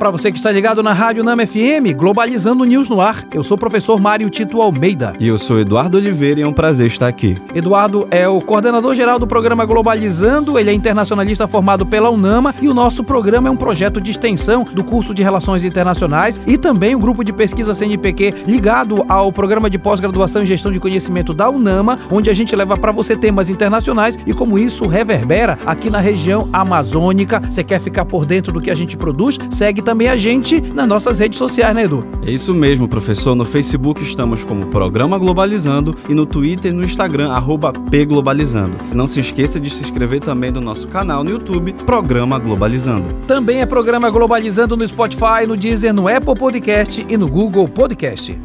Para você que está ligado na Rádio Nama FM, Globalizando News no ar, eu sou o professor Mário Tito Almeida. E eu sou Eduardo Oliveira e é um prazer estar aqui. Eduardo é o coordenador geral do programa Globalizando, ele é internacionalista formado pela UNAMA e o nosso programa é um projeto de extensão do curso de Relações Internacionais e também o grupo de pesquisa CNPq ligado ao programa de pós-graduação em gestão de conhecimento da UNAMA, onde a gente leva para você temas internacionais e como isso reverbera aqui na região amazônica. Você quer ficar por dentro do que a gente produz? Segue também a gente nas nossas redes sociais, né, Edu? É isso mesmo, professor. No Facebook estamos como Programa Globalizando e no Twitter e no Instagram, arroba pglobalizando. Não se esqueça de se inscrever também no nosso canal no YouTube, Programa Globalizando. Também é Programa Globalizando no Spotify, no Deezer, no Apple Podcast e no Google Podcast.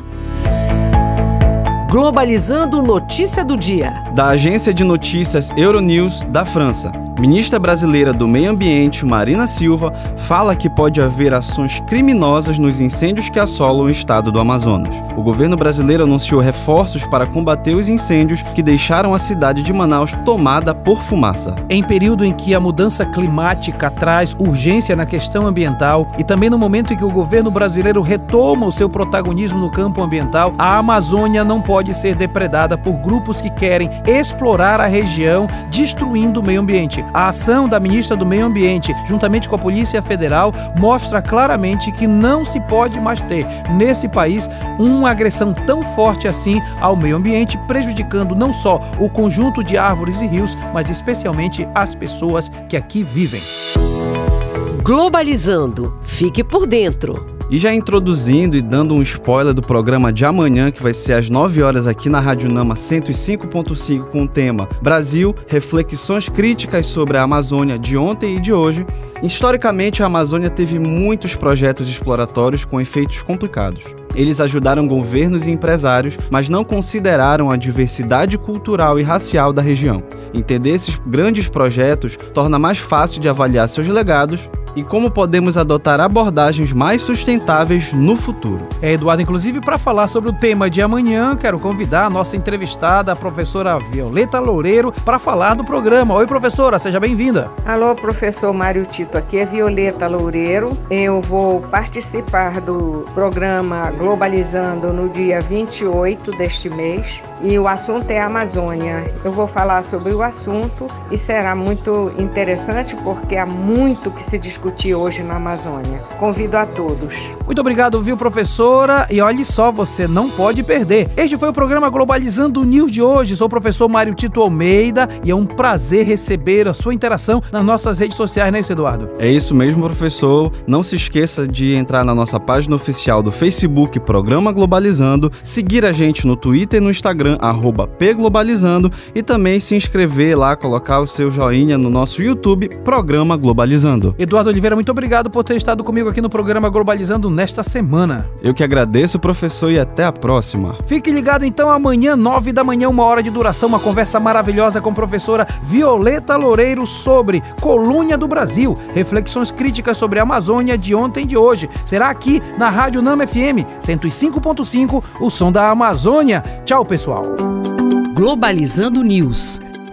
Globalizando notícia do dia. Da agência de notícias Euronews da França. Ministra brasileira do Meio Ambiente, Marina Silva, fala que pode haver ações criminosas nos incêndios que assolam o estado do Amazonas. O governo brasileiro anunciou reforços para combater os incêndios que deixaram a cidade de Manaus tomada por fumaça. Em período em que a mudança climática traz urgência na questão ambiental e também no momento em que o governo brasileiro retoma o seu protagonismo no campo ambiental, a Amazônia não pode ser depredada por grupos que querem explorar a região, destruindo o meio ambiente. A ação da ministra do Meio Ambiente, juntamente com a Polícia Federal, mostra claramente que não se pode mais ter nesse país uma agressão tão forte assim ao meio ambiente, prejudicando não só o conjunto de árvores e rios, mas especialmente as pessoas que aqui vivem. Globalizando. Fique por dentro. E já introduzindo e dando um spoiler do programa de amanhã, que vai ser às 9 horas aqui na Rádio Nama 105.5 com o tema Brasil, reflexões críticas sobre a Amazônia de ontem e de hoje. Historicamente, a Amazônia teve muitos projetos exploratórios com efeitos complicados. Eles ajudaram governos e empresários, mas não consideraram a diversidade cultural e racial da região. Entender esses grandes projetos torna mais fácil de avaliar seus legados e como podemos adotar abordagens mais sustentáveis no futuro. É, Eduardo, inclusive, para falar sobre o tema de amanhã, quero convidar a nossa entrevistada, a professora Violeta Loureiro, para falar do programa. Oi, professora, seja bem-vinda. Alô, professor Mário Tito, aqui é Violeta Loureiro. Eu vou participar do programa Globalizando no dia 28 deste mês e o assunto é Amazônia. Eu vou falar sobre o assunto e será muito interessante porque há muito que se discutir hoje na Amazônia. Convido a todos. Muito obrigado, viu, professora? E olhe só, você não pode perder. Este foi o programa Globalizando News de hoje. Sou o professor Mário Tito Almeida e é um prazer receber a sua interação nas nossas redes sociais, né, Eduardo? É isso mesmo, professor. Não se esqueça de entrar na nossa página oficial do Facebook Programa Globalizando, seguir a gente no Twitter e no Instagram, arroba pglobalizando, e também se inscrever lá, colocar o seu joinha no nosso YouTube, Programa Globalizando. Eduardo Oliveira, muito obrigado por ter estado comigo aqui no programa Globalizando nesta semana. Eu que agradeço, professor, e até a próxima. Fique ligado então amanhã, nove da manhã, uma hora de duração, uma conversa maravilhosa com a professora Violeta Loureiro sobre Colônia do Brasil, reflexões críticas sobre a Amazônia de ontem e de hoje. Será aqui na Rádio Nama FM 105.5, o som da Amazônia. Tchau, pessoal. Globalizando News.